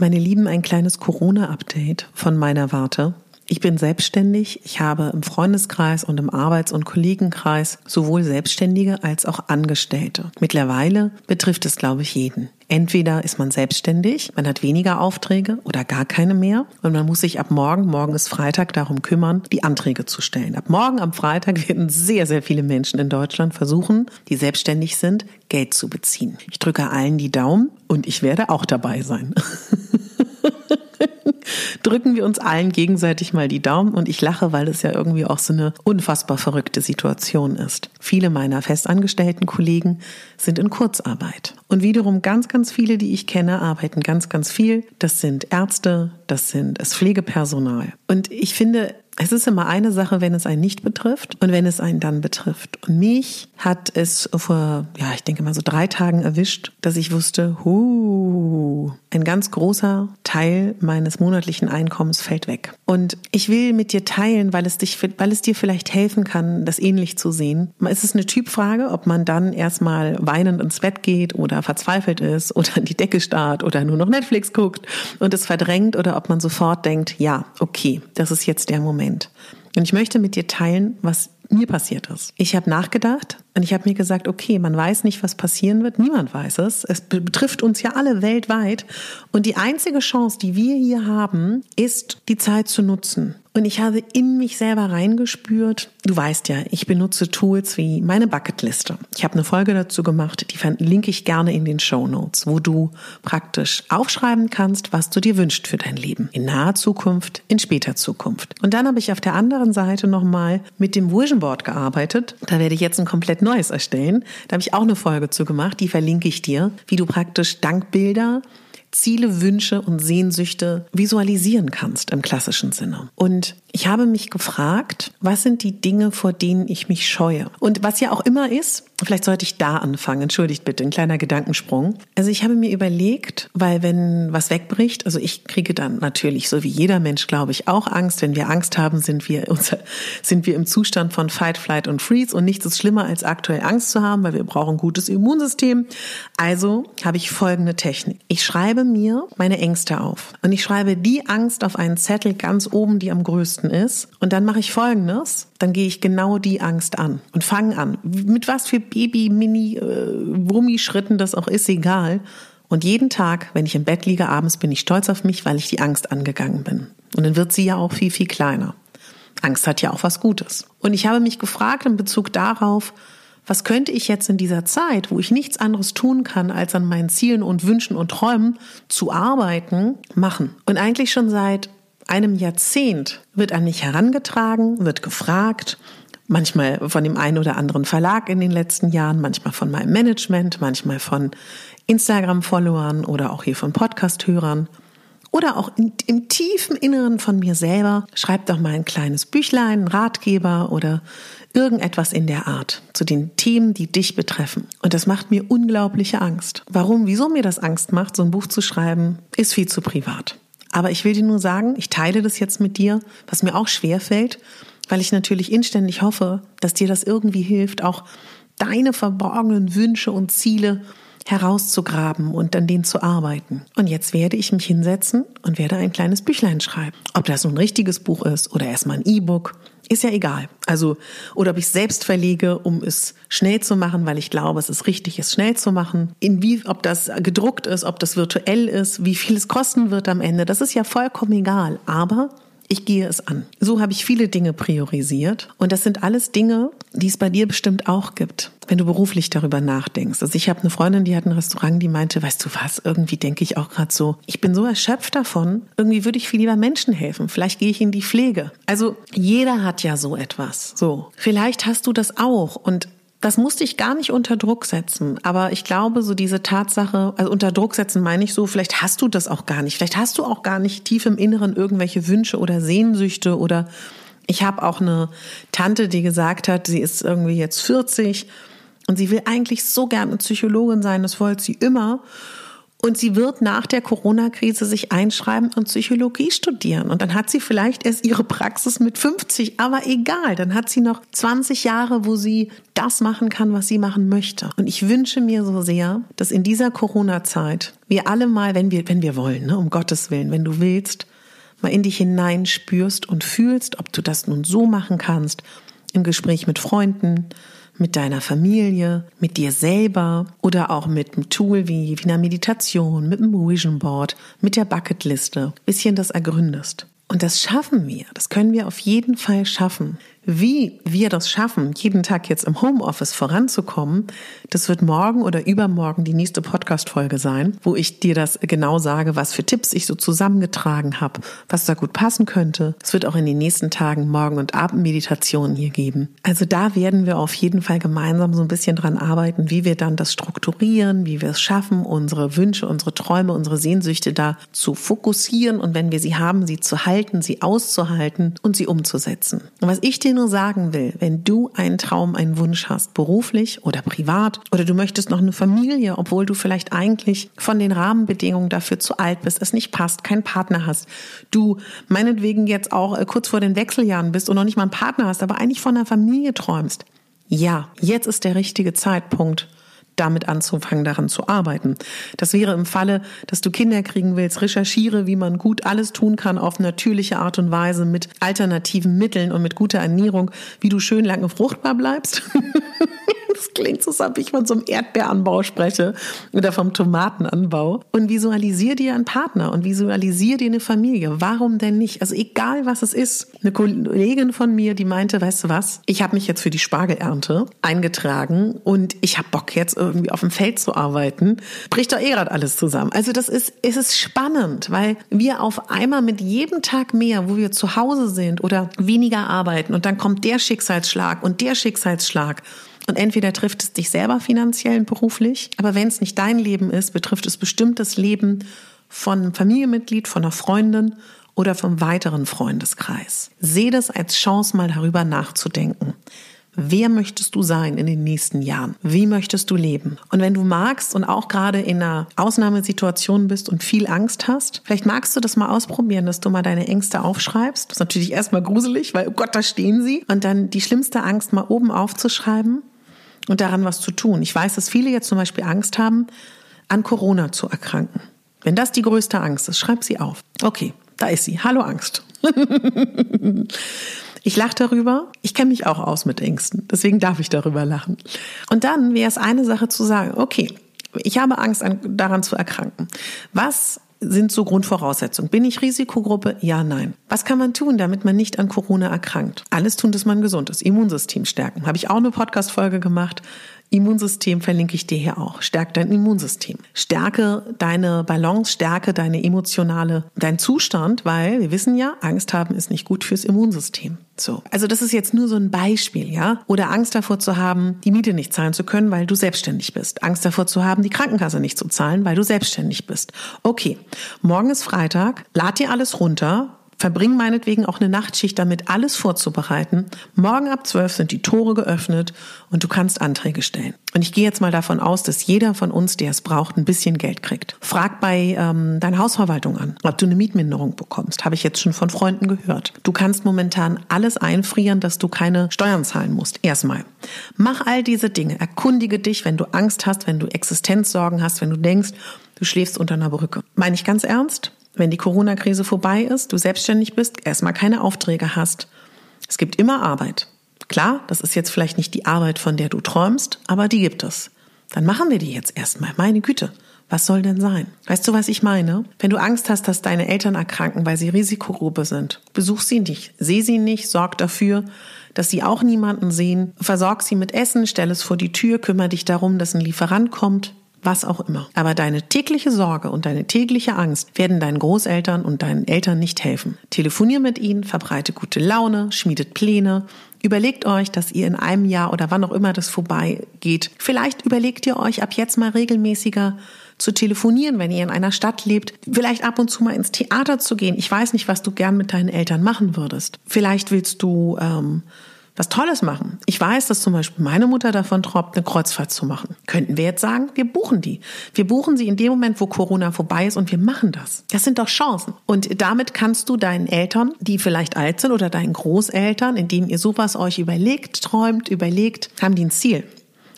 Meine Lieben, ein kleines Corona-Update von meiner Warte. Ich bin selbstständig. Ich habe im Freundeskreis und im Arbeits- und Kollegenkreis sowohl Selbstständige als auch Angestellte. Mittlerweile betrifft es, glaube ich, jeden. Entweder ist man selbstständig, man hat weniger Aufträge oder gar keine mehr und man muss sich ab morgen, morgen ist Freitag, darum kümmern, die Anträge zu stellen. Ab morgen am Freitag werden sehr, sehr viele Menschen in Deutschland versuchen, die selbstständig sind, Geld zu beziehen. Ich drücke allen die Daumen und ich werde auch dabei sein. drücken wir uns allen gegenseitig mal die Daumen und ich lache, weil es ja irgendwie auch so eine unfassbar verrückte Situation ist. Viele meiner festangestellten Kollegen sind in Kurzarbeit. Und wiederum ganz, ganz viele, die ich kenne, arbeiten ganz, ganz viel. Das sind Ärzte, das sind das Pflegepersonal. Und ich finde, es ist immer eine Sache, wenn es einen nicht betrifft und wenn es einen dann betrifft. Und mich hat es vor, ja, ich denke mal so drei Tagen erwischt, dass ich wusste, hu, ein ganz großer Teil meines monatlichen Einkommens fällt weg. Und ich will mit dir teilen, weil es dich, weil es dir vielleicht helfen kann, das ähnlich zu sehen. Es ist eine Typfrage, ob man dann erstmal weinend ins Bett geht oder verzweifelt ist oder an die Decke starrt oder nur noch Netflix guckt und es verdrängt oder ob man sofort denkt, ja, okay, das ist jetzt der Moment. Und ich möchte mit dir teilen, was mir passiert ist. Ich habe nachgedacht und ich habe mir gesagt, okay, man weiß nicht, was passieren wird. Niemand weiß es. Es betrifft uns ja alle weltweit. Und die einzige Chance, die wir hier haben, ist, die Zeit zu nutzen. Und ich habe in mich selber reingespürt. Du weißt ja, ich benutze Tools wie meine Bucketliste. Ich habe eine Folge dazu gemacht, die verlinke ich gerne in den Show Notes, wo du praktisch aufschreiben kannst, was du dir wünschst für dein Leben. In naher Zukunft, in später Zukunft. Und dann habe ich auf der anderen Seite nochmal mit dem Vision Board gearbeitet. Da werde ich jetzt ein komplett neues erstellen. Da habe ich auch eine Folge zu gemacht, die verlinke ich dir, wie du praktisch Dankbilder Ziele, Wünsche und Sehnsüchte visualisieren kannst im klassischen Sinne. Und ich habe mich gefragt, was sind die Dinge, vor denen ich mich scheue? Und was ja auch immer ist, vielleicht sollte ich da anfangen, entschuldigt bitte, ein kleiner Gedankensprung. Also ich habe mir überlegt, weil wenn was wegbricht, also ich kriege dann natürlich, so wie jeder Mensch, glaube ich, auch Angst. Wenn wir Angst haben, sind wir, unser, sind wir im Zustand von Fight, Flight und Freeze und nichts ist schlimmer, als aktuell Angst zu haben, weil wir brauchen ein gutes Immunsystem. Also habe ich folgende Technik. Ich schreibe mir meine Ängste auf und ich schreibe die Angst auf einen Zettel ganz oben, die am größten ist. Und dann mache ich Folgendes. Dann gehe ich genau die Angst an und fange an. Mit was für Baby, Mini, äh, Wummi-Schritten das auch ist, egal. Und jeden Tag, wenn ich im Bett liege abends, bin ich stolz auf mich, weil ich die Angst angegangen bin. Und dann wird sie ja auch viel, viel kleiner. Angst hat ja auch was Gutes. Und ich habe mich gefragt in Bezug darauf, was könnte ich jetzt in dieser Zeit, wo ich nichts anderes tun kann, als an meinen Zielen und Wünschen und Träumen zu arbeiten, machen? Und eigentlich schon seit einem Jahrzehnt wird an mich herangetragen, wird gefragt, manchmal von dem einen oder anderen Verlag in den letzten Jahren, manchmal von meinem Management, manchmal von Instagram-Followern oder auch hier von Podcast-Hörern oder auch in, im tiefen Inneren von mir selber, schreib doch mal ein kleines Büchlein, einen Ratgeber oder irgendetwas in der Art zu den Themen, die dich betreffen. Und das macht mir unglaubliche Angst. Warum, wieso mir das Angst macht, so ein Buch zu schreiben, ist viel zu privat. Aber ich will dir nur sagen, ich teile das jetzt mit dir, was mir auch schwer fällt, weil ich natürlich inständig hoffe, dass dir das irgendwie hilft, auch deine verborgenen Wünsche und Ziele herauszugraben und an denen zu arbeiten. Und jetzt werde ich mich hinsetzen und werde ein kleines Büchlein schreiben. Ob das so ein richtiges Buch ist oder erstmal ein E-Book, ist ja egal. Also, oder ob ich es selbst verlege, um es schnell zu machen, weil ich glaube, es ist richtig, es schnell zu machen. In wie, ob das gedruckt ist, ob das virtuell ist, wie viel es kosten wird am Ende, das ist ja vollkommen egal. Aber ich gehe es an. So habe ich viele Dinge priorisiert. Und das sind alles Dinge, die es bei dir bestimmt auch gibt, wenn du beruflich darüber nachdenkst. Also ich habe eine Freundin, die hat ein Restaurant, die meinte, weißt du was, irgendwie denke ich auch gerade so, ich bin so erschöpft davon, irgendwie würde ich viel lieber Menschen helfen. Vielleicht gehe ich in die Pflege. Also jeder hat ja so etwas. So. Vielleicht hast du das auch. Und das musste ich gar nicht unter Druck setzen. Aber ich glaube, so diese Tatsache, also unter Druck setzen meine ich so, vielleicht hast du das auch gar nicht. Vielleicht hast du auch gar nicht tief im Inneren irgendwelche Wünsche oder Sehnsüchte oder ich habe auch eine Tante, die gesagt hat, sie ist irgendwie jetzt 40 und sie will eigentlich so gerne Psychologin sein, das wollte sie immer. Und sie wird nach der Corona-Krise sich einschreiben und Psychologie studieren. Und dann hat sie vielleicht erst ihre Praxis mit 50, aber egal. Dann hat sie noch 20 Jahre, wo sie das machen kann, was sie machen möchte. Und ich wünsche mir so sehr, dass in dieser Corona-Zeit wir alle mal, wenn wir, wenn wir wollen, ne, um Gottes Willen, wenn du willst, mal in dich hinein spürst und fühlst, ob du das nun so machen kannst, im Gespräch mit Freunden, mit deiner Familie, mit dir selber oder auch mit einem Tool wie, wie einer Meditation, mit einem Vision Board, mit der Bucketliste, bisschen das ergründest. Und das schaffen wir. Das können wir auf jeden Fall schaffen. Wie wir das schaffen, jeden Tag jetzt im Homeoffice voranzukommen, das wird morgen oder übermorgen die nächste Podcast-Folge sein, wo ich dir das genau sage, was für Tipps ich so zusammengetragen habe, was da gut passen könnte. Es wird auch in den nächsten Tagen Morgen- und Abendmeditationen hier geben. Also da werden wir auf jeden Fall gemeinsam so ein bisschen dran arbeiten, wie wir dann das strukturieren, wie wir es schaffen, unsere Wünsche, unsere Träume, unsere Sehnsüchte da zu fokussieren und wenn wir sie haben, sie zu halten, sie auszuhalten und sie umzusetzen. Und was ich dir nur sagen will, wenn du einen Traum, einen Wunsch hast, beruflich oder privat, oder du möchtest noch eine Familie, obwohl du vielleicht eigentlich von den Rahmenbedingungen dafür zu alt bist, es nicht passt, keinen Partner hast, du meinetwegen jetzt auch äh, kurz vor den Wechseljahren bist und noch nicht mal einen Partner hast, aber eigentlich von einer Familie träumst. Ja, jetzt ist der richtige Zeitpunkt, damit anzufangen, daran zu arbeiten. Das wäre im Falle, dass du Kinder kriegen willst, recherchiere, wie man gut alles tun kann auf natürliche Art und Weise mit alternativen Mitteln und mit guter Ernährung, wie du schön lange fruchtbar bleibst. Das klingt so, als ob ich von so einem Erdbeeranbau spreche oder vom Tomatenanbau. Und visualisier dir einen Partner und visualisier dir eine Familie. Warum denn nicht? Also egal, was es ist. Eine Kollegin von mir, die meinte, weißt du was? Ich habe mich jetzt für die Spargelernte eingetragen und ich habe Bock jetzt irgendwie auf dem Feld zu arbeiten. Bricht doch eh gerade alles zusammen. Also das ist, es ist spannend, weil wir auf einmal mit jedem Tag mehr, wo wir zu Hause sind oder weniger arbeiten und dann kommt der Schicksalsschlag und der Schicksalsschlag und entweder trifft es dich selber finanziell und beruflich, aber wenn es nicht dein Leben ist, betrifft es bestimmt das Leben von einem Familienmitglied, von einer Freundin oder vom weiteren Freundeskreis. Seh das als Chance, mal darüber nachzudenken. Wer möchtest du sein in den nächsten Jahren? Wie möchtest du leben? Und wenn du magst und auch gerade in einer Ausnahmesituation bist und viel Angst hast, vielleicht magst du das mal ausprobieren, dass du mal deine Ängste aufschreibst. Das ist natürlich erstmal gruselig, weil, oh Gott, da stehen sie. Und dann die schlimmste Angst mal oben aufzuschreiben und daran was zu tun. Ich weiß, dass viele jetzt zum Beispiel Angst haben, an Corona zu erkranken. Wenn das die größte Angst ist, schreib sie auf. Okay, da ist sie. Hallo Angst. ich lache darüber. Ich kenne mich auch aus mit Ängsten. Deswegen darf ich darüber lachen. Und dann wäre es eine Sache zu sagen, okay, ich habe Angst daran zu erkranken. Was sind so Grundvoraussetzungen. Bin ich Risikogruppe? Ja, nein. Was kann man tun, damit man nicht an Corona erkrankt? Alles tun, dass man gesund ist. Immunsystem stärken. Habe ich auch eine Podcast-Folge gemacht. Immunsystem verlinke ich dir hier auch. Stärk dein Immunsystem. Stärke deine Balance, stärke deine emotionale, dein Zustand, weil wir wissen ja, Angst haben ist nicht gut fürs Immunsystem. So. Also das ist jetzt nur so ein Beispiel, ja? Oder Angst davor zu haben, die Miete nicht zahlen zu können, weil du selbstständig bist. Angst davor zu haben, die Krankenkasse nicht zu zahlen, weil du selbstständig bist. Okay. Morgen ist Freitag. Lad dir alles runter Verbring meinetwegen auch eine Nachtschicht damit, alles vorzubereiten. Morgen ab 12 sind die Tore geöffnet und du kannst Anträge stellen. Und ich gehe jetzt mal davon aus, dass jeder von uns, der es braucht, ein bisschen Geld kriegt. Frag bei ähm, deiner Hausverwaltung an, ob du eine Mietminderung bekommst. Habe ich jetzt schon von Freunden gehört. Du kannst momentan alles einfrieren, dass du keine Steuern zahlen musst. Erstmal. Mach all diese Dinge. Erkundige dich, wenn du Angst hast, wenn du Existenzsorgen hast, wenn du denkst, du schläfst unter einer Brücke. Meine ich ganz ernst? Wenn die Corona-Krise vorbei ist, du selbstständig bist, erstmal keine Aufträge hast. Es gibt immer Arbeit. Klar, das ist jetzt vielleicht nicht die Arbeit, von der du träumst, aber die gibt es. Dann machen wir die jetzt erstmal. Meine Güte. Was soll denn sein? Weißt du, was ich meine? Wenn du Angst hast, dass deine Eltern erkranken, weil sie Risikogruppe sind, besuch sie nicht, seh sie nicht, sorg dafür, dass sie auch niemanden sehen, versorg sie mit Essen, stell es vor die Tür, kümmere dich darum, dass ein Lieferant kommt, was auch immer. Aber deine tägliche Sorge und deine tägliche Angst werden deinen Großeltern und deinen Eltern nicht helfen. Telefonier mit ihnen, verbreite gute Laune, schmiedet Pläne, Überlegt euch, dass ihr in einem Jahr oder wann auch immer das vorbeigeht. Vielleicht überlegt ihr euch ab jetzt mal regelmäßiger zu telefonieren, wenn ihr in einer Stadt lebt. Vielleicht ab und zu mal ins Theater zu gehen. Ich weiß nicht, was du gern mit deinen Eltern machen würdest. Vielleicht willst du ähm, was Tolles machen. Ich weiß, dass zum Beispiel meine Mutter davon tropft, eine Kreuzfahrt zu machen. Könnten wir jetzt sagen, wir buchen die. Wir buchen sie in dem Moment, wo Corona vorbei ist und wir machen das. Das sind doch Chancen. Und damit kannst du deinen Eltern, die vielleicht alt sind oder deinen Großeltern, indem ihr sowas euch überlegt, träumt, überlegt, haben die ein Ziel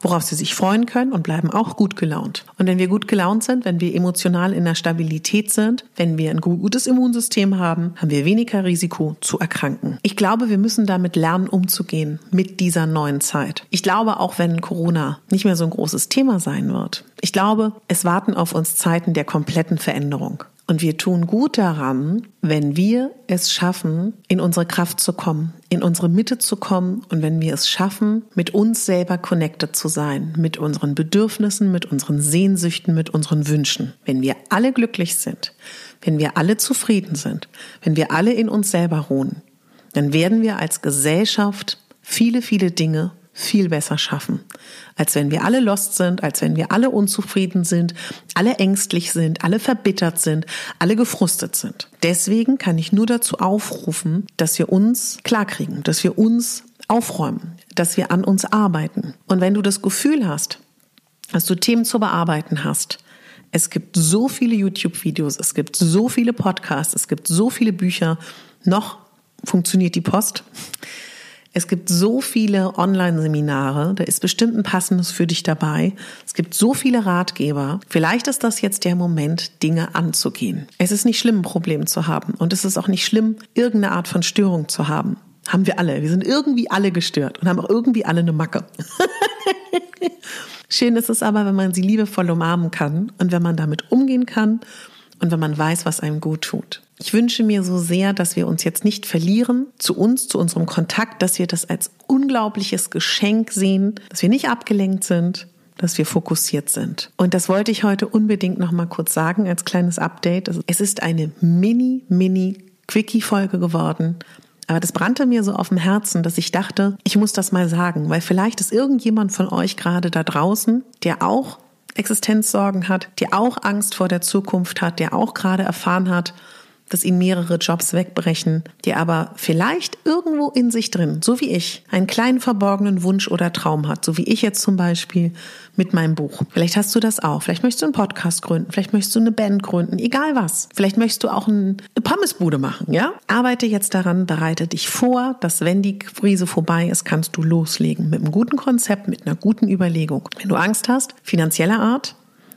worauf sie sich freuen können und bleiben auch gut gelaunt. Und wenn wir gut gelaunt sind, wenn wir emotional in der Stabilität sind, wenn wir ein gutes Immunsystem haben, haben wir weniger Risiko zu erkranken. Ich glaube, wir müssen damit lernen, umzugehen mit dieser neuen Zeit. Ich glaube, auch wenn Corona nicht mehr so ein großes Thema sein wird, ich glaube, es warten auf uns Zeiten der kompletten Veränderung. Und wir tun gut daran, wenn wir es schaffen, in unsere Kraft zu kommen, in unsere Mitte zu kommen und wenn wir es schaffen, mit uns selber connected zu sein, mit unseren Bedürfnissen, mit unseren Sehnsüchten, mit unseren Wünschen. Wenn wir alle glücklich sind, wenn wir alle zufrieden sind, wenn wir alle in uns selber ruhen, dann werden wir als Gesellschaft viele, viele Dinge viel besser schaffen, als wenn wir alle lost sind, als wenn wir alle unzufrieden sind, alle ängstlich sind, alle verbittert sind, alle gefrustet sind. Deswegen kann ich nur dazu aufrufen, dass wir uns klarkriegen, dass wir uns aufräumen, dass wir an uns arbeiten. Und wenn du das Gefühl hast, dass du Themen zu bearbeiten hast, es gibt so viele YouTube-Videos, es gibt so viele Podcasts, es gibt so viele Bücher, noch funktioniert die Post. Es gibt so viele Online-Seminare, da ist bestimmt ein passendes für dich dabei. Es gibt so viele Ratgeber. Vielleicht ist das jetzt der Moment, Dinge anzugehen. Es ist nicht schlimm, ein Problem zu haben. Und es ist auch nicht schlimm, irgendeine Art von Störung zu haben. Haben wir alle. Wir sind irgendwie alle gestört und haben auch irgendwie alle eine Macke. Schön ist es aber, wenn man sie liebevoll umarmen kann und wenn man damit umgehen kann und wenn man weiß, was einem gut tut. Ich wünsche mir so sehr, dass wir uns jetzt nicht verlieren zu uns, zu unserem Kontakt, dass wir das als unglaubliches Geschenk sehen, dass wir nicht abgelenkt sind, dass wir fokussiert sind. Und das wollte ich heute unbedingt noch mal kurz sagen als kleines Update. Es ist eine mini, mini Quickie-Folge geworden. Aber das brannte mir so auf dem Herzen, dass ich dachte, ich muss das mal sagen, weil vielleicht ist irgendjemand von euch gerade da draußen, der auch Existenzsorgen hat, der auch Angst vor der Zukunft hat, der auch gerade erfahren hat, dass ihn mehrere Jobs wegbrechen, der aber vielleicht irgendwo in sich drin, so wie ich, einen kleinen verborgenen Wunsch oder Traum hat, so wie ich jetzt zum Beispiel mit meinem Buch. Vielleicht hast du das auch. Vielleicht möchtest du einen Podcast gründen, vielleicht möchtest du eine Band gründen, egal was. Vielleicht möchtest du auch eine Pommesbude machen, ja? Arbeite jetzt daran, bereite dich vor, dass wenn die Krise vorbei ist, kannst du loslegen mit einem guten Konzept, mit einer guten Überlegung. Wenn du Angst hast, finanzieller Art,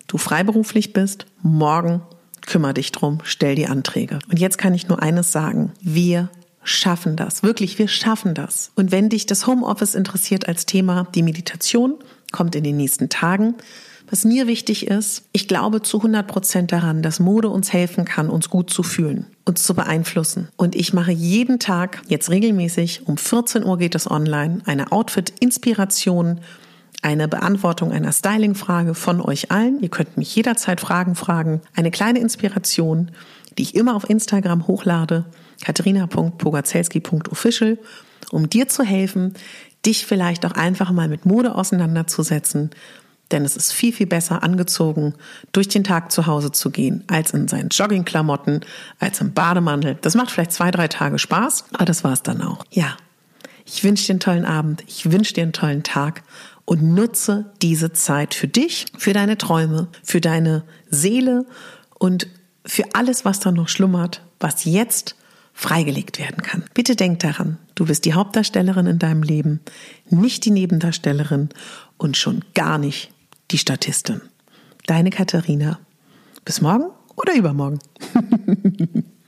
du freiberuflich bist, morgen kümmere dich drum, stell die Anträge. Und jetzt kann ich nur eines sagen. Wir schaffen das. Wirklich, wir schaffen das. Und wenn dich das Homeoffice interessiert als Thema, die Meditation kommt in den nächsten Tagen. Was mir wichtig ist, ich glaube zu 100 Prozent daran, dass Mode uns helfen kann, uns gut zu fühlen, uns zu beeinflussen. Und ich mache jeden Tag, jetzt regelmäßig, um 14 Uhr geht es online, eine Outfit-Inspiration eine Beantwortung einer Styling-Frage von euch allen. Ihr könnt mich jederzeit Fragen fragen. Eine kleine Inspiration, die ich immer auf Instagram hochlade, katharina.pogazelski.official, um dir zu helfen, dich vielleicht auch einfach mal mit Mode auseinanderzusetzen, Denn es ist viel, viel besser angezogen, durch den Tag zu Hause zu gehen, als in seinen Joggingklamotten, als im Bademantel. Das macht vielleicht zwei, drei Tage Spaß, aber das war's dann auch. Ja, ich wünsche dir einen tollen Abend, ich wünsche dir einen tollen Tag und nutze diese Zeit für dich, für deine Träume, für deine Seele und für alles, was da noch schlummert, was jetzt freigelegt werden kann. Bitte denk daran, du bist die Hauptdarstellerin in deinem Leben, nicht die Nebendarstellerin und schon gar nicht die Statistin. Deine Katharina. Bis morgen oder übermorgen.